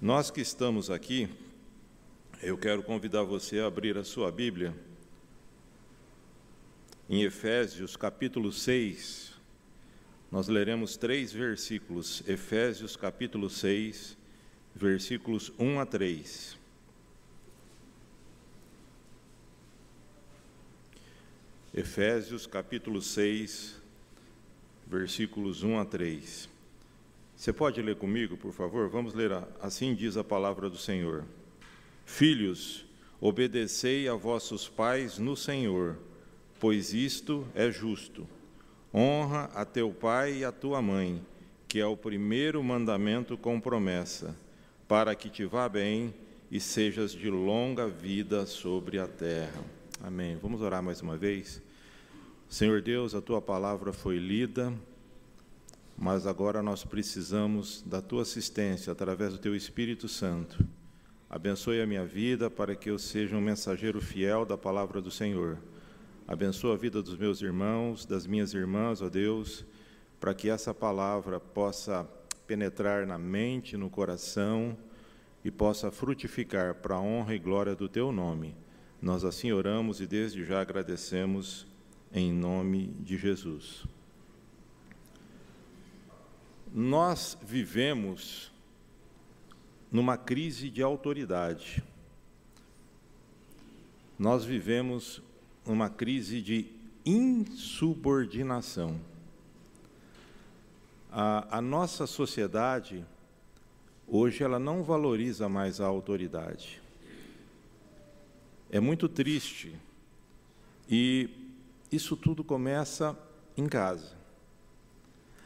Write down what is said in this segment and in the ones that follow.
Nós que estamos aqui, eu quero convidar você a abrir a sua Bíblia em Efésios capítulo 6. Nós leremos três versículos, Efésios capítulo 6, versículos 1 a 3. Efésios capítulo 6, versículos 1 a 3. Você pode ler comigo, por favor? Vamos ler. Assim diz a palavra do Senhor. Filhos, obedecei a vossos pais no Senhor, pois isto é justo. Honra a teu pai e a tua mãe, que é o primeiro mandamento com promessa, para que te vá bem e sejas de longa vida sobre a terra. Amém. Vamos orar mais uma vez. Senhor Deus, a tua palavra foi lida mas agora nós precisamos da tua assistência através do teu Espírito Santo. Abençoe a minha vida para que eu seja um mensageiro fiel da palavra do Senhor. Abençoa a vida dos meus irmãos, das minhas irmãs, ó Deus, para que essa palavra possa penetrar na mente, no coração e possa frutificar para a honra e glória do teu nome. Nós assim oramos e desde já agradecemos em nome de Jesus. Nós vivemos numa crise de autoridade. Nós vivemos numa crise de insubordinação. A, a, nossa sociedade, hoje, ela não valoriza mais a autoridade. É muito triste. E isso tudo começa em casa.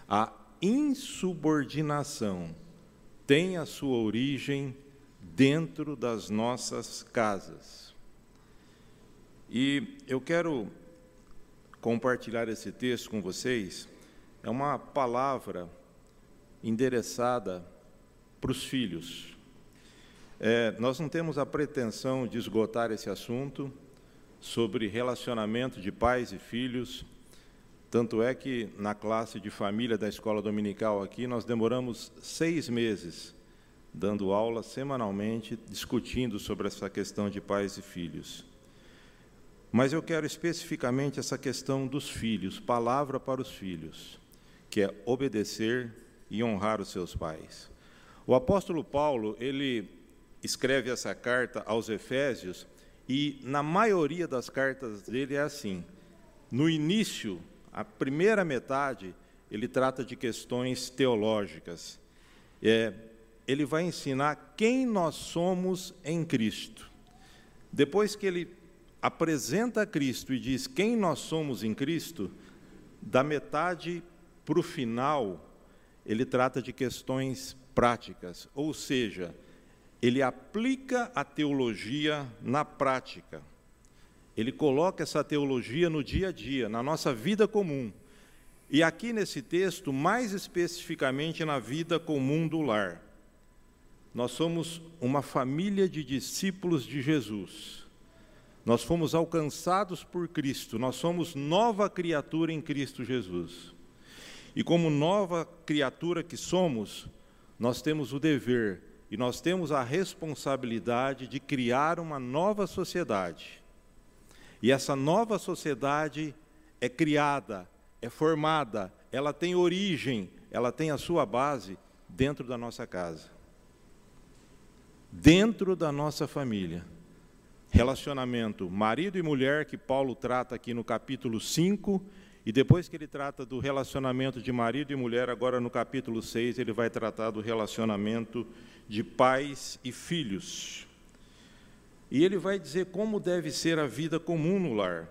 A insubordinação tem a sua origem dentro das nossas casas. E eu quero compartilhar esse texto com vocês. É uma palavra endereçada para os filhos. É, nós não temos a pretensão de esgotar esse assunto sobre relacionamento de pais e filhos tanto é que na classe de família da escola dominical aqui, nós demoramos seis meses dando aula semanalmente, discutindo sobre essa questão de pais e filhos. Mas eu quero especificamente essa questão dos filhos, palavra para os filhos, que é obedecer e honrar os seus pais. O apóstolo Paulo, ele escreve essa carta aos Efésios e na maioria das cartas dele é assim: no início a primeira metade, ele trata de questões teológicas. É, ele vai ensinar quem nós somos em Cristo. Depois que ele apresenta Cristo e diz quem nós somos em Cristo, da metade para o final, ele trata de questões práticas, ou seja, ele aplica a teologia na prática. Ele coloca essa teologia no dia a dia, na nossa vida comum. E aqui nesse texto, mais especificamente na vida comum do lar. Nós somos uma família de discípulos de Jesus. Nós fomos alcançados por Cristo, nós somos nova criatura em Cristo Jesus. E como nova criatura que somos, nós temos o dever e nós temos a responsabilidade de criar uma nova sociedade e essa nova sociedade é criada, é formada, ela tem origem, ela tem a sua base dentro da nossa casa, dentro da nossa família. Relacionamento marido e mulher, que Paulo trata aqui no capítulo 5, e depois que ele trata do relacionamento de marido e mulher, agora no capítulo 6, ele vai tratar do relacionamento de pais e filhos. E ele vai dizer como deve ser a vida comum no lar,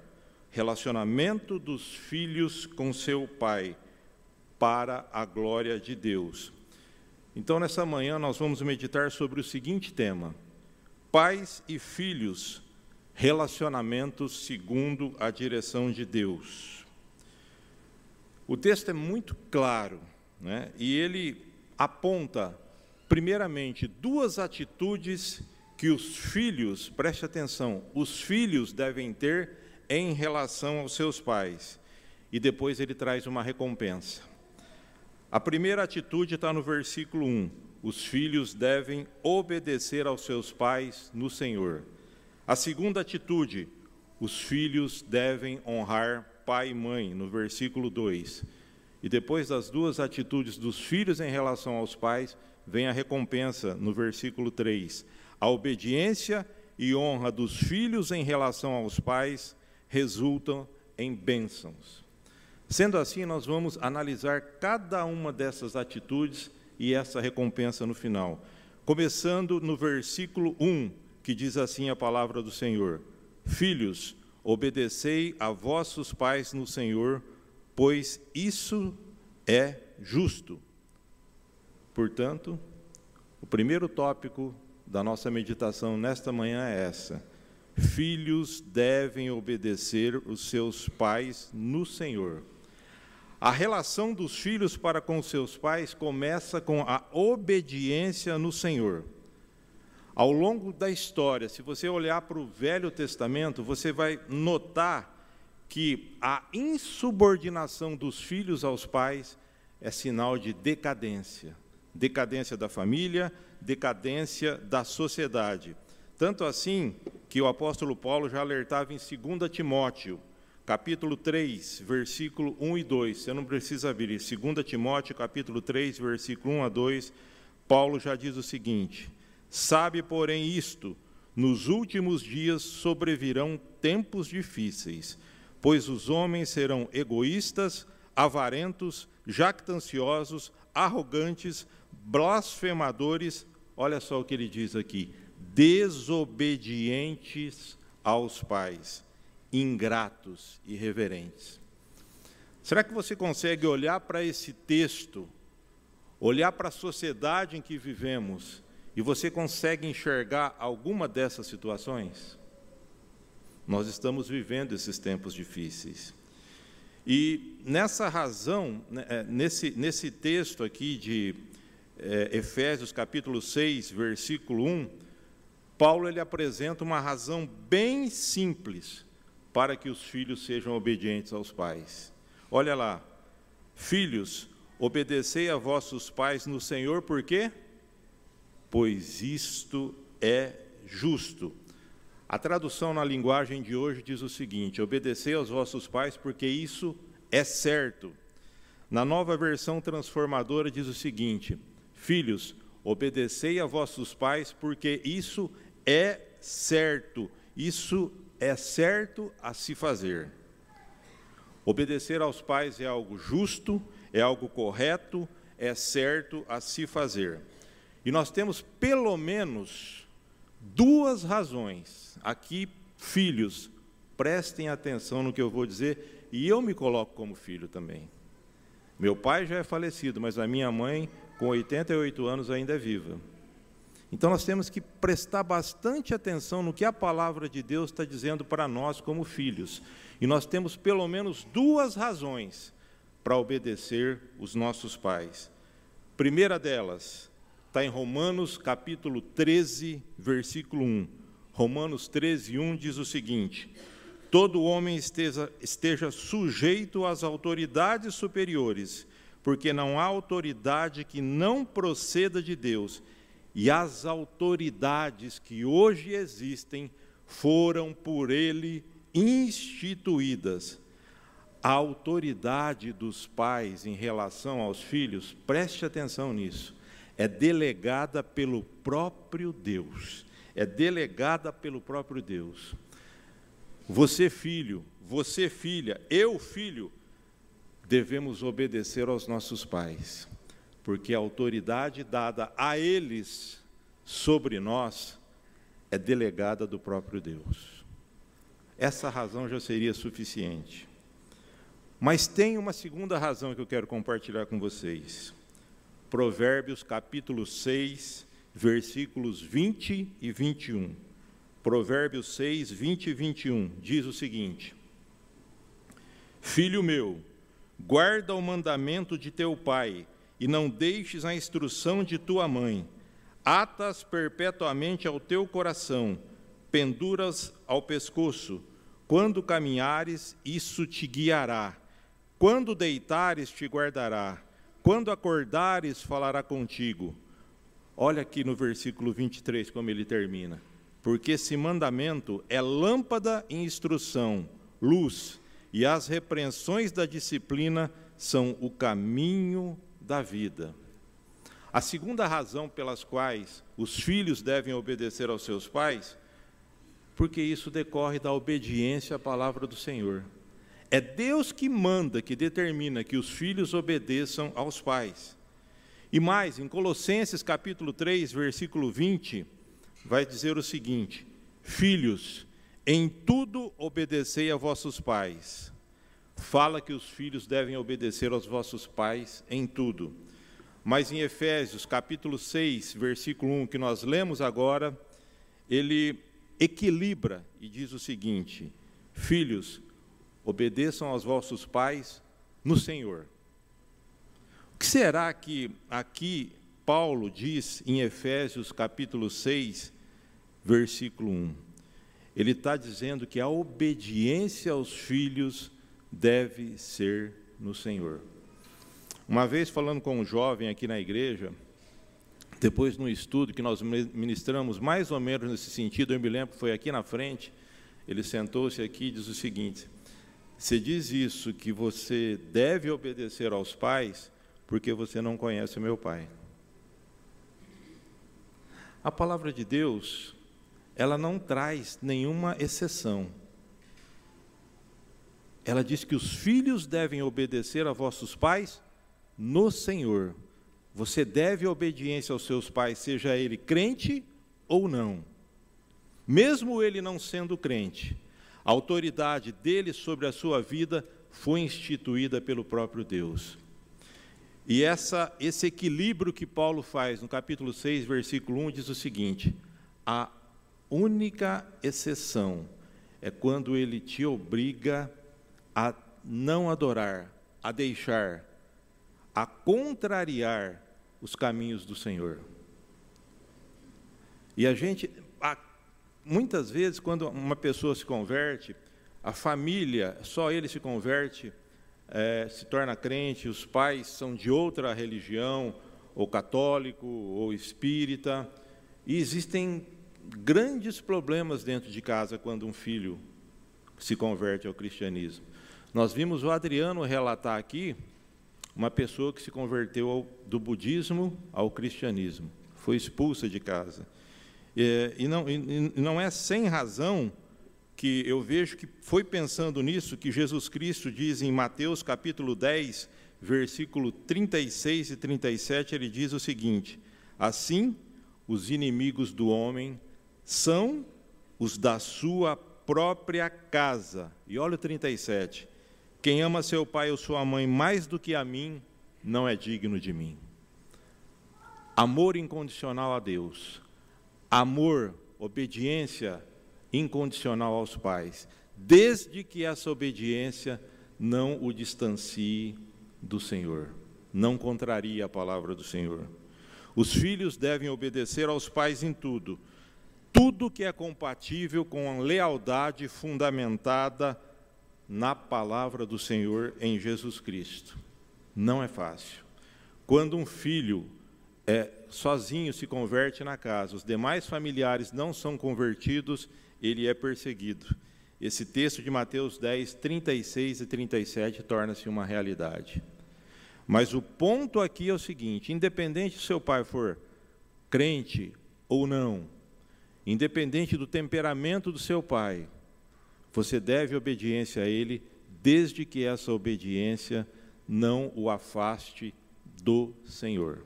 relacionamento dos filhos com seu pai, para a glória de Deus. Então, nessa manhã, nós vamos meditar sobre o seguinte tema: pais e filhos, relacionamentos segundo a direção de Deus. O texto é muito claro, né? e ele aponta, primeiramente, duas atitudes que os filhos, preste atenção, os filhos devem ter em relação aos seus pais. E depois ele traz uma recompensa. A primeira atitude está no versículo 1: os filhos devem obedecer aos seus pais no Senhor. A segunda atitude, os filhos devem honrar pai e mãe, no versículo 2. E depois das duas atitudes dos filhos em relação aos pais, vem a recompensa, no versículo 3. A obediência e honra dos filhos em relação aos pais resultam em bênçãos. Sendo assim, nós vamos analisar cada uma dessas atitudes e essa recompensa no final. Começando no versículo 1, que diz assim a palavra do Senhor: Filhos, obedecei a vossos pais no Senhor, pois isso é justo. Portanto, o primeiro tópico da nossa meditação nesta manhã é essa: filhos devem obedecer os seus pais no Senhor. A relação dos filhos para com seus pais começa com a obediência no Senhor. Ao longo da história, se você olhar para o Velho Testamento, você vai notar que a insubordinação dos filhos aos pais é sinal de decadência decadência da família, decadência da sociedade. Tanto assim que o apóstolo Paulo já alertava em 2 Timóteo, capítulo 3, versículo 1 e 2. Você não precisa abrir. 2 Timóteo, capítulo 3, versículo 1 a 2, Paulo já diz o seguinte: Sabe, porém, isto: nos últimos dias sobrevirão tempos difíceis, pois os homens serão egoístas, avarentos, jactanciosos, arrogantes, blasfemadores, olha só o que ele diz aqui: desobedientes aos pais ingratos e reverentes. Será que você consegue olhar para esse texto, olhar para a sociedade em que vivemos, e você consegue enxergar alguma dessas situações? Nós estamos vivendo esses tempos difíceis. E nessa razão, né, é, nesse, nesse texto aqui de é, Efésios capítulo 6, versículo 1, Paulo ele apresenta uma razão bem simples para que os filhos sejam obedientes aos pais. Olha lá, filhos, obedecei a vossos pais no Senhor, por quê? Pois isto é justo. A tradução na linguagem de hoje diz o seguinte: obedecei aos vossos pais, porque isso é certo. Na nova versão transformadora diz o seguinte: Filhos, obedecei a vossos pais, porque isso é certo. Isso é certo a se fazer. Obedecer aos pais é algo justo, é algo correto, é certo a se fazer. E nós temos pelo menos duas razões. Aqui, filhos, prestem atenção no que eu vou dizer, e eu me coloco como filho também. Meu pai já é falecido, mas a minha mãe, com 88 anos, ainda é viva. Então nós temos que prestar bastante atenção no que a palavra de Deus está dizendo para nós como filhos. E nós temos pelo menos duas razões para obedecer os nossos pais. Primeira delas está em Romanos capítulo 13, versículo 1. Romanos 13, 1 diz o seguinte: Todo homem esteja, esteja sujeito às autoridades superiores, porque não há autoridade que não proceda de Deus e as autoridades que hoje existem foram por ele instituídas. A autoridade dos pais em relação aos filhos, preste atenção nisso, é delegada pelo próprio Deus. É delegada pelo próprio Deus. Você, filho, você, filha, eu, filho, devemos obedecer aos nossos pais porque a autoridade dada a eles sobre nós é delegada do próprio Deus. Essa razão já seria suficiente. Mas tem uma segunda razão que eu quero compartilhar com vocês. Provérbios capítulo 6, versículos 20 e 21. Provérbios 6, 20 e 21 diz o seguinte: Filho meu, guarda o mandamento de teu pai e não deixes a instrução de tua mãe. Atas perpetuamente ao teu coração, penduras ao pescoço. Quando caminhares, isso te guiará. Quando deitares, te guardará. Quando acordares, falará contigo. Olha aqui no versículo 23 como ele termina. Porque esse mandamento é lâmpada e instrução, luz, e as repreensões da disciplina são o caminho da vida. A segunda razão pelas quais os filhos devem obedecer aos seus pais, porque isso decorre da obediência à palavra do Senhor. É Deus que manda, que determina que os filhos obedeçam aos pais. E mais, em Colossenses capítulo 3, versículo 20, vai dizer o seguinte: Filhos, em tudo obedecei a vossos pais. Fala que os filhos devem obedecer aos vossos pais em tudo. Mas em Efésios capítulo 6, versículo 1, que nós lemos agora, ele equilibra e diz o seguinte: Filhos, obedeçam aos vossos pais no Senhor. O que será que aqui Paulo diz em Efésios capítulo 6, versículo 1? Ele está dizendo que a obediência aos filhos deve ser no Senhor. Uma vez falando com um jovem aqui na igreja, depois no estudo que nós ministramos mais ou menos nesse sentido, eu me lembro que foi aqui na frente, ele sentou-se aqui e diz o seguinte: Você diz isso que você deve obedecer aos pais porque você não conhece o meu pai. A palavra de Deus, ela não traz nenhuma exceção. Ela diz que os filhos devem obedecer a vossos pais no Senhor. Você deve obediência aos seus pais, seja ele crente ou não. Mesmo ele não sendo crente, a autoridade dele sobre a sua vida foi instituída pelo próprio Deus. E essa, esse equilíbrio que Paulo faz no capítulo 6, versículo 1, diz o seguinte: a única exceção é quando ele te obriga a não adorar, a deixar, a contrariar os caminhos do Senhor. E a gente, muitas vezes, quando uma pessoa se converte, a família, só ele se converte, é, se torna crente, os pais são de outra religião, ou católico, ou espírita, e existem grandes problemas dentro de casa quando um filho se converte ao cristianismo. Nós vimos o Adriano relatar aqui uma pessoa que se converteu ao, do budismo ao cristianismo, foi expulsa de casa. E, e, não, e não é sem razão que eu vejo que foi pensando nisso que Jesus Cristo diz em Mateus capítulo 10, versículo 36 e 37, ele diz o seguinte: Assim, os inimigos do homem são os da sua própria casa. E olha o 37. Quem ama seu pai ou sua mãe mais do que a mim, não é digno de mim. Amor incondicional a Deus, amor, obediência incondicional aos pais, desde que essa obediência não o distancie do Senhor, não contraria a palavra do Senhor. Os filhos devem obedecer aos pais em tudo, tudo que é compatível com a lealdade fundamentada na palavra do Senhor em Jesus Cristo. Não é fácil. Quando um filho é, sozinho se converte na casa, os demais familiares não são convertidos, ele é perseguido. Esse texto de Mateus 10, 36 e 37 torna-se uma realidade. Mas o ponto aqui é o seguinte: independente se seu pai for crente ou não, independente do temperamento do seu pai, você deve obediência a Ele, desde que essa obediência não o afaste do Senhor.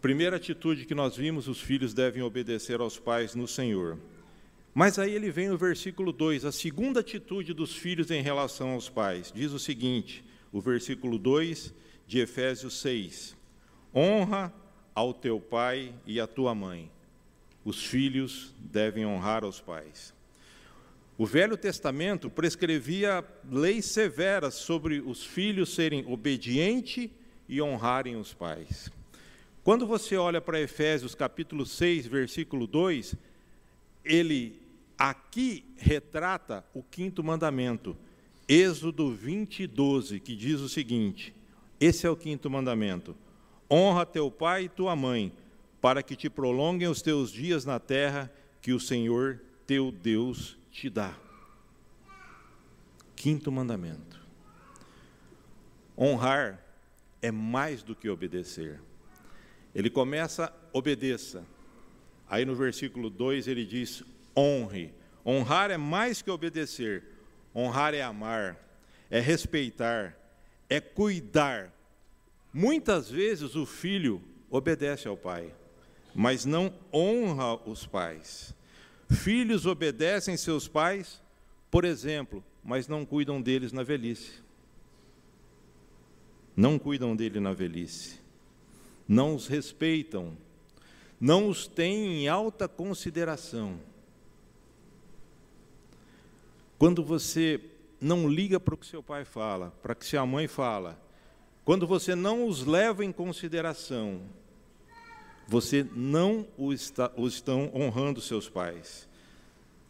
Primeira atitude que nós vimos, os filhos devem obedecer aos pais no Senhor. Mas aí ele vem no versículo 2, a segunda atitude dos filhos em relação aos pais. Diz o seguinte, o versículo 2 de Efésios 6: Honra ao teu pai e à tua mãe, os filhos devem honrar os pais. O Velho Testamento prescrevia leis severas sobre os filhos serem obedientes e honrarem os pais. Quando você olha para Efésios capítulo 6, versículo 2, ele aqui retrata o quinto mandamento, Êxodo 20, 12, que diz o seguinte: esse é o quinto mandamento: Honra teu pai e tua mãe, para que te prolonguem os teus dias na terra que o Senhor teu Deus te dá. Quinto mandamento. Honrar é mais do que obedecer. Ele começa, obedeça. Aí no versículo 2 ele diz: honre. Honrar é mais que obedecer. Honrar é amar, é respeitar, é cuidar. Muitas vezes o filho obedece ao pai, mas não honra os pais. Filhos obedecem seus pais, por exemplo, mas não cuidam deles na velhice. Não cuidam dele na velhice. Não os respeitam. Não os têm em alta consideração. Quando você não liga para o que seu pai fala, para o que sua mãe fala, quando você não os leva em consideração, você não os, está, os estão honrando seus pais.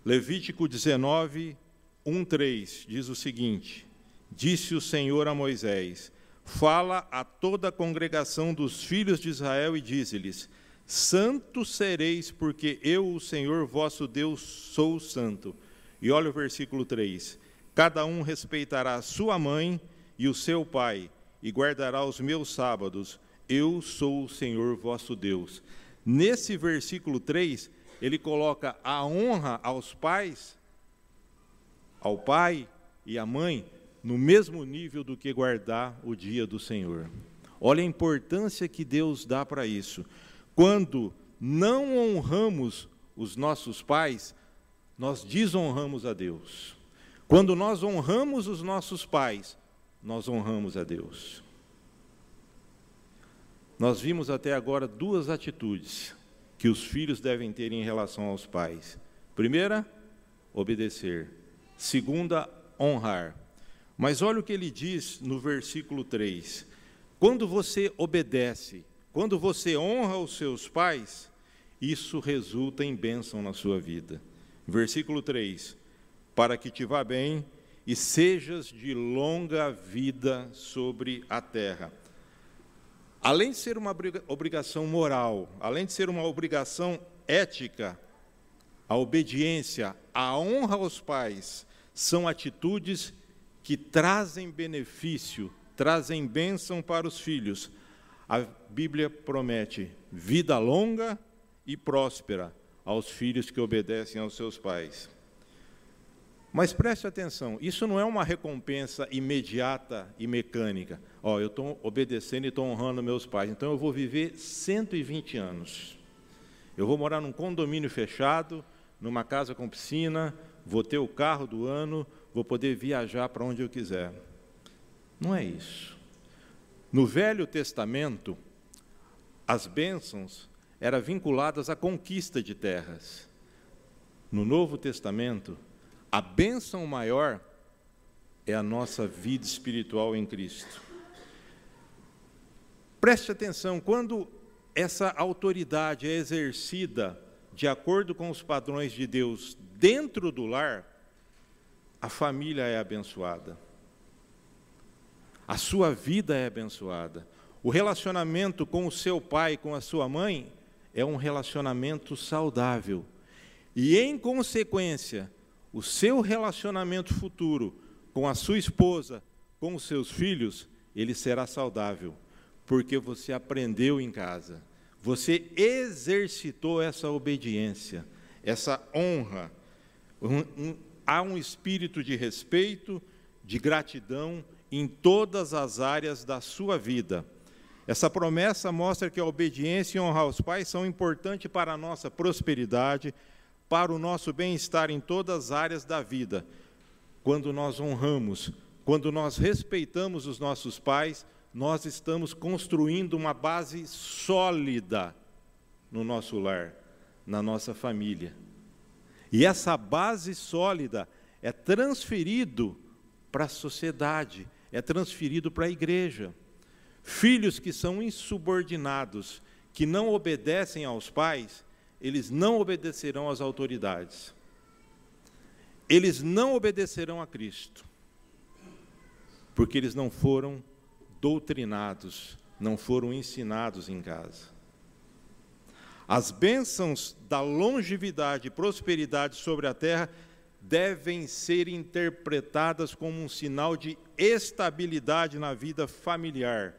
Levítico 19, 1, 3 diz o seguinte: Disse o Senhor a Moisés: Fala a toda a congregação dos filhos de Israel e dize-lhes: Santos sereis, porque eu, o Senhor vosso Deus, sou santo. E olha o versículo 3: Cada um respeitará a sua mãe e o seu pai, e guardará os meus sábados. Eu sou o Senhor vosso Deus. Nesse versículo 3, ele coloca a honra aos pais, ao pai e à mãe, no mesmo nível do que guardar o dia do Senhor. Olha a importância que Deus dá para isso. Quando não honramos os nossos pais, nós desonramos a Deus. Quando nós honramos os nossos pais, nós honramos a Deus. Nós vimos até agora duas atitudes que os filhos devem ter em relação aos pais. Primeira, obedecer. Segunda, honrar. Mas olha o que ele diz no versículo 3. Quando você obedece, quando você honra os seus pais, isso resulta em bênção na sua vida. Versículo 3: Para que te vá bem e sejas de longa vida sobre a terra além de ser uma obrigação moral, além de ser uma obrigação ética, a obediência, a honra aos pais são atitudes que trazem benefício, trazem bênção para os filhos. A Bíblia promete vida longa e próspera aos filhos que obedecem aos seus pais. Mas preste atenção, isso não é uma recompensa imediata e mecânica. Ó, eu estou obedecendo e estou honrando meus pais, então eu vou viver 120 anos. Eu vou morar num condomínio fechado, numa casa com piscina, vou ter o carro do ano, vou poder viajar para onde eu quiser. Não é isso. No Velho Testamento, as bênçãos eram vinculadas à conquista de terras. No Novo Testamento, a bênção maior é a nossa vida espiritual em Cristo. Preste atenção, quando essa autoridade é exercida de acordo com os padrões de Deus dentro do lar, a família é abençoada. A sua vida é abençoada. O relacionamento com o seu pai, com a sua mãe, é um relacionamento saudável. E, em consequência, o seu relacionamento futuro com a sua esposa, com os seus filhos, ele será saudável, porque você aprendeu em casa, você exercitou essa obediência, essa honra. Um, um, há um espírito de respeito, de gratidão em todas as áreas da sua vida. Essa promessa mostra que a obediência e honrar os pais são importantes para a nossa prosperidade, para o nosso bem-estar em todas as áreas da vida. Quando nós honramos, quando nós respeitamos os nossos pais, nós estamos construindo uma base sólida no nosso lar, na nossa família. E essa base sólida é transferido para a sociedade, é transferido para a igreja. Filhos que são insubordinados, que não obedecem aos pais, eles não obedecerão às autoridades. Eles não obedecerão a Cristo, porque eles não foram doutrinados não foram ensinados em casa. As bênçãos da longevidade e prosperidade sobre a terra devem ser interpretadas como um sinal de estabilidade na vida familiar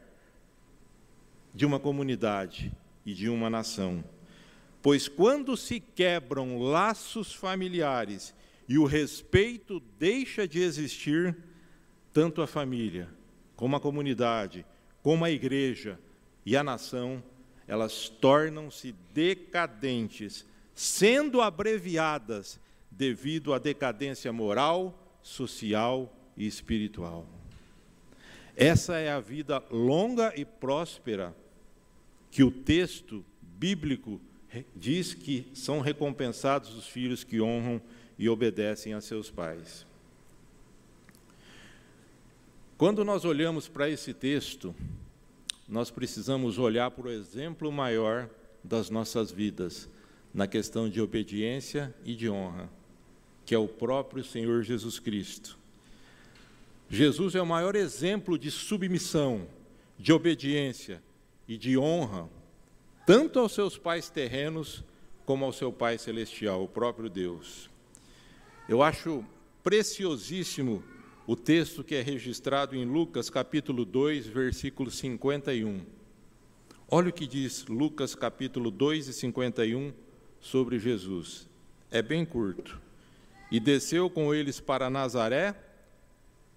de uma comunidade e de uma nação. Pois quando se quebram laços familiares e o respeito deixa de existir, tanto a família, como a comunidade, como a igreja e a nação, elas tornam-se decadentes, sendo abreviadas devido à decadência moral, social e espiritual. Essa é a vida longa e próspera que o texto bíblico diz que são recompensados os filhos que honram e obedecem a seus pais. Quando nós olhamos para esse texto, nós precisamos olhar para o exemplo maior das nossas vidas, na questão de obediência e de honra, que é o próprio Senhor Jesus Cristo. Jesus é o maior exemplo de submissão, de obediência e de honra, tanto aos seus pais terrenos como ao seu Pai celestial, o próprio Deus. Eu acho preciosíssimo o texto que é registrado em Lucas capítulo 2, versículo 51. Olha o que diz Lucas capítulo 2 e 51 sobre Jesus. É bem curto. E desceu com eles para Nazaré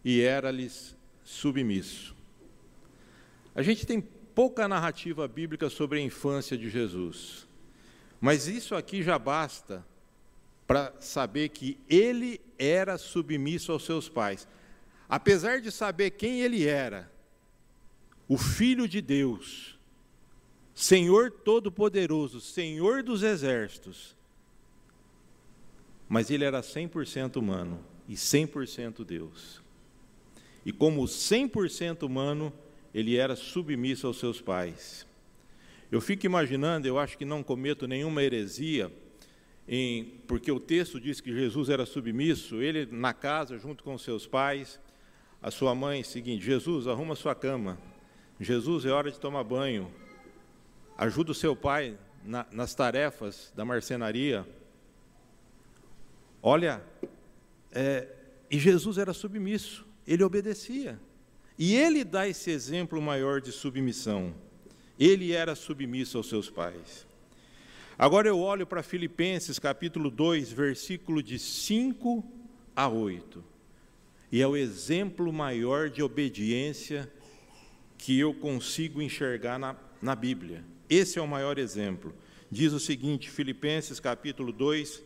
e era-lhes submisso. A gente tem pouca narrativa bíblica sobre a infância de Jesus, mas isso aqui já basta para saber que ele era submisso aos seus pais. Apesar de saber quem ele era, o Filho de Deus, Senhor Todo-Poderoso, Senhor dos Exércitos, mas ele era 100% humano e 100% Deus. E como 100% humano, ele era submisso aos seus pais. Eu fico imaginando, eu acho que não cometo nenhuma heresia, em, porque o texto diz que Jesus era submisso, ele na casa, junto com seus pais, a sua mãe, seguinte: Jesus, arruma sua cama. Jesus, é hora de tomar banho. Ajuda o seu pai na, nas tarefas da marcenaria. Olha, é, e Jesus era submisso, ele obedecia. E ele dá esse exemplo maior de submissão. Ele era submisso aos seus pais. Agora eu olho para Filipenses capítulo 2, versículo de 5 a 8 e é o exemplo maior de obediência que eu consigo enxergar na, na Bíblia. Esse é o maior exemplo. Diz o seguinte, Filipenses capítulo 2,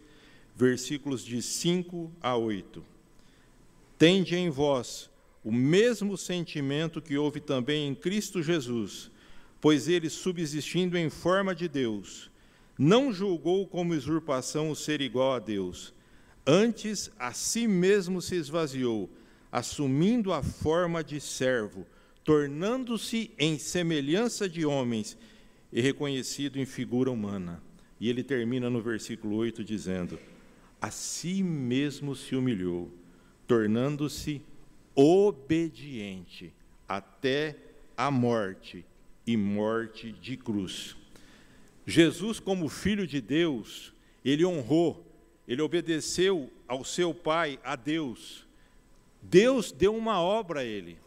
versículos de 5 a 8. Tende em vós o mesmo sentimento que houve também em Cristo Jesus, pois ele, subsistindo em forma de Deus, não julgou como usurpação o ser igual a Deus Antes, a si mesmo se esvaziou, assumindo a forma de servo, tornando-se em semelhança de homens e reconhecido em figura humana. E ele termina no versículo 8 dizendo: A si mesmo se humilhou, tornando-se obediente até a morte e morte de cruz. Jesus, como filho de Deus, ele honrou ele obedeceu ao seu pai, a Deus. Deus deu uma obra a ele.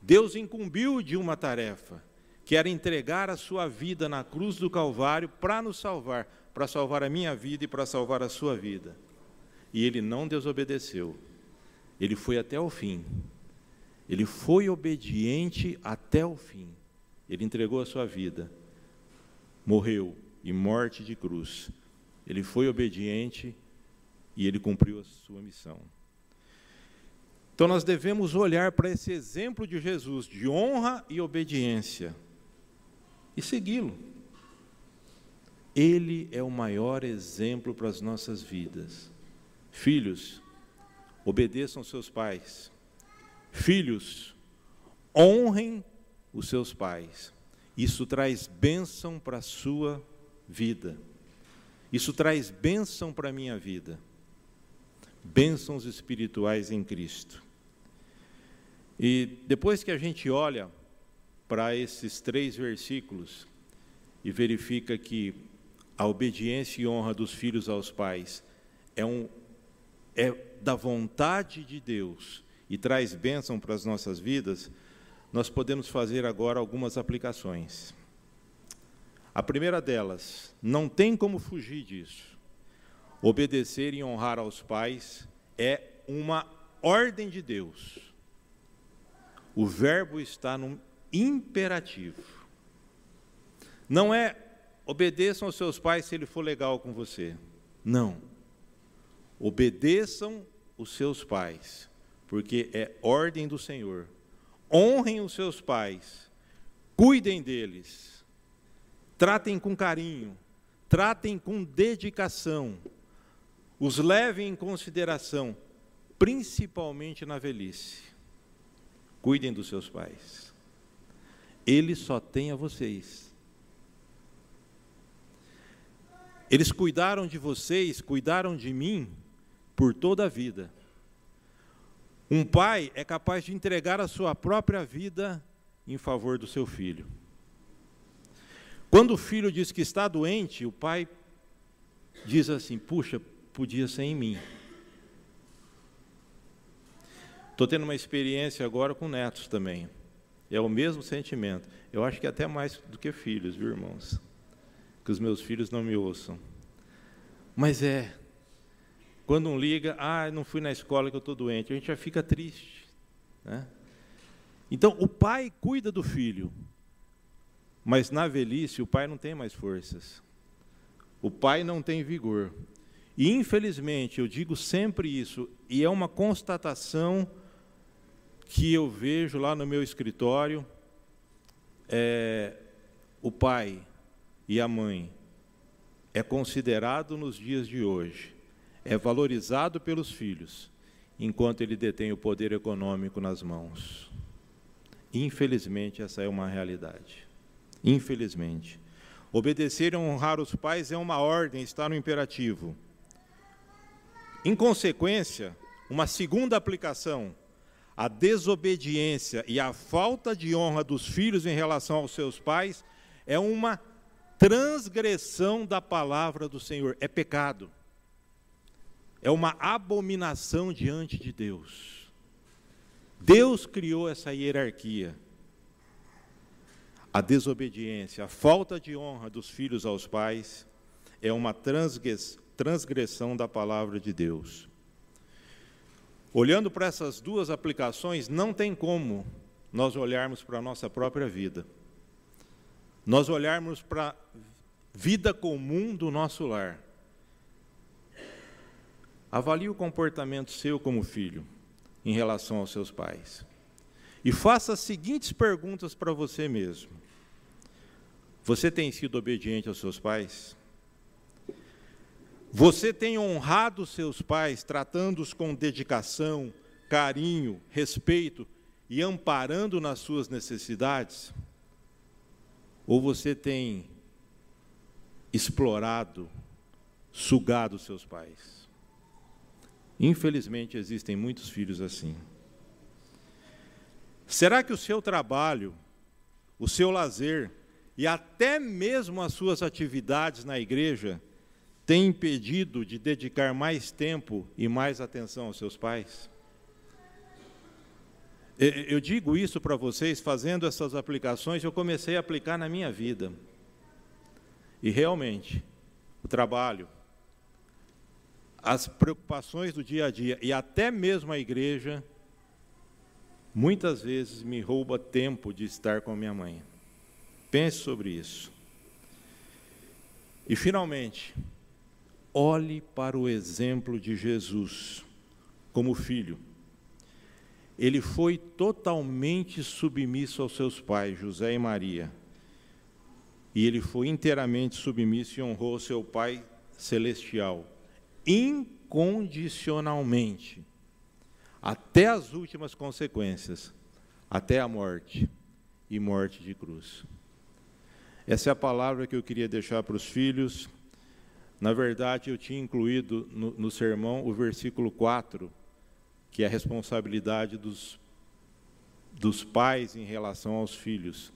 Deus incumbiu de uma tarefa, que era entregar a sua vida na cruz do Calvário para nos salvar, para salvar a minha vida e para salvar a sua vida. E ele não desobedeceu. Ele foi até o fim. Ele foi obediente até o fim. Ele entregou a sua vida. Morreu e morte de cruz. Ele foi obediente e ele cumpriu a sua missão. Então nós devemos olhar para esse exemplo de Jesus de honra e obediência e segui-lo. Ele é o maior exemplo para as nossas vidas. Filhos, obedeçam seus pais. Filhos, honrem os seus pais. Isso traz bênção para a sua vida. Isso traz bênção para a minha vida bênçãos espirituais em Cristo. E depois que a gente olha para esses três versículos e verifica que a obediência e honra dos filhos aos pais é, um, é da vontade de Deus e traz bênção para as nossas vidas, nós podemos fazer agora algumas aplicações. A primeira delas, não tem como fugir disso. Obedecer e honrar aos pais é uma ordem de Deus. O verbo está no imperativo. Não é obedeçam aos seus pais se ele for legal com você. Não. Obedeçam os seus pais, porque é ordem do Senhor. Honrem os seus pais, cuidem deles, tratem com carinho, tratem com dedicação, os levem em consideração, principalmente na velhice. Cuidem dos seus pais. Ele só tem a vocês. Eles cuidaram de vocês, cuidaram de mim por toda a vida. Um pai é capaz de entregar a sua própria vida em favor do seu filho. Quando o filho diz que está doente, o pai diz assim: puxa, podia ser em mim. Estou tendo uma experiência agora com netos também. É o mesmo sentimento. Eu acho que é até mais do que filhos, viu, irmãos? que os meus filhos não me ouçam. Mas é, quando um liga, ah, não fui na escola que eu estou doente, a gente já fica triste. Né? Então, o pai cuida do filho, mas na velhice o pai não tem mais forças. O pai não tem vigor. E, infelizmente, eu digo sempre isso, e é uma constatação que eu vejo lá no meu escritório, é, o pai e a mãe é considerado nos dias de hoje, é valorizado pelos filhos, enquanto ele detém o poder econômico nas mãos. Infelizmente, essa é uma realidade. Infelizmente. Obedecer e honrar os pais é uma ordem, está no imperativo. Em consequência, uma segunda aplicação, a desobediência e a falta de honra dos filhos em relação aos seus pais é uma transgressão da palavra do Senhor, é pecado. É uma abominação diante de Deus. Deus criou essa hierarquia. A desobediência, a falta de honra dos filhos aos pais é uma transgressão da palavra de Deus. Olhando para essas duas aplicações, não tem como nós olharmos para a nossa própria vida nós olharmos para a vida comum do nosso lar. Avalie o comportamento seu como filho em relação aos seus pais. E faça as seguintes perguntas para você mesmo: Você tem sido obediente aos seus pais? Você tem honrado seus pais, tratando-os com dedicação, carinho, respeito e amparando nas suas necessidades? Ou você tem explorado, sugado seus pais? Infelizmente existem muitos filhos assim. Será que o seu trabalho, o seu lazer e até mesmo as suas atividades na igreja têm impedido de dedicar mais tempo e mais atenção aos seus pais? Eu digo isso para vocês, fazendo essas aplicações, eu comecei a aplicar na minha vida. E realmente, o trabalho, as preocupações do dia a dia e até mesmo a igreja, muitas vezes me rouba tempo de estar com a minha mãe. Pense sobre isso. E finalmente, olhe para o exemplo de Jesus como filho ele foi totalmente submisso aos seus pais, José e Maria. E ele foi inteiramente submisso e honrou seu Pai celestial, incondicionalmente, até as últimas consequências, até a morte e morte de cruz. Essa é a palavra que eu queria deixar para os filhos. Na verdade, eu tinha incluído no, no sermão o versículo 4 que é a responsabilidade dos, dos pais em relação aos filhos.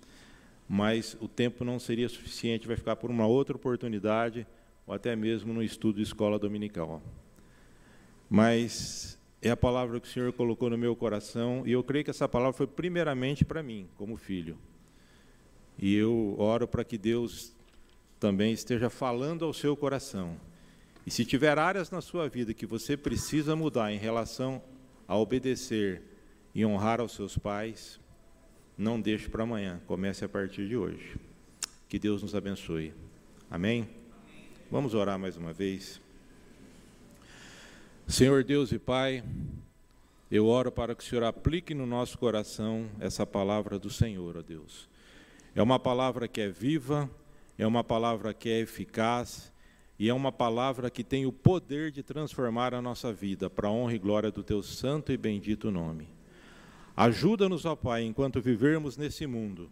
mas o tempo não seria suficiente, vai ficar por uma outra oportunidade, ou até mesmo no estudo escola dominical. Mas é a palavra que o Senhor colocou no meu coração, e eu creio que essa palavra foi primeiramente para mim, como filho. E eu oro para que Deus também esteja falando ao seu coração. E se tiver áreas na sua vida que você precisa mudar em relação a obedecer e honrar aos seus pais, não deixe para amanhã, comece a partir de hoje. Que Deus nos abençoe. Amém? Vamos orar mais uma vez. Senhor Deus e Pai, eu oro para que o Senhor aplique no nosso coração essa palavra do Senhor, ó Deus. É uma palavra que é viva, é uma palavra que é eficaz e é uma palavra que tem o poder de transformar a nossa vida para a honra e glória do teu santo e bendito nome. Ajuda-nos, ó Pai, enquanto vivermos nesse mundo,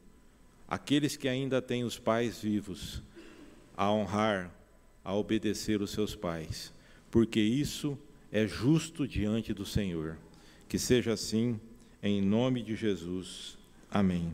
aqueles que ainda têm os pais vivos, a honrar, a obedecer os seus pais, porque isso é justo diante do Senhor. Que seja assim, em nome de Jesus. Amém.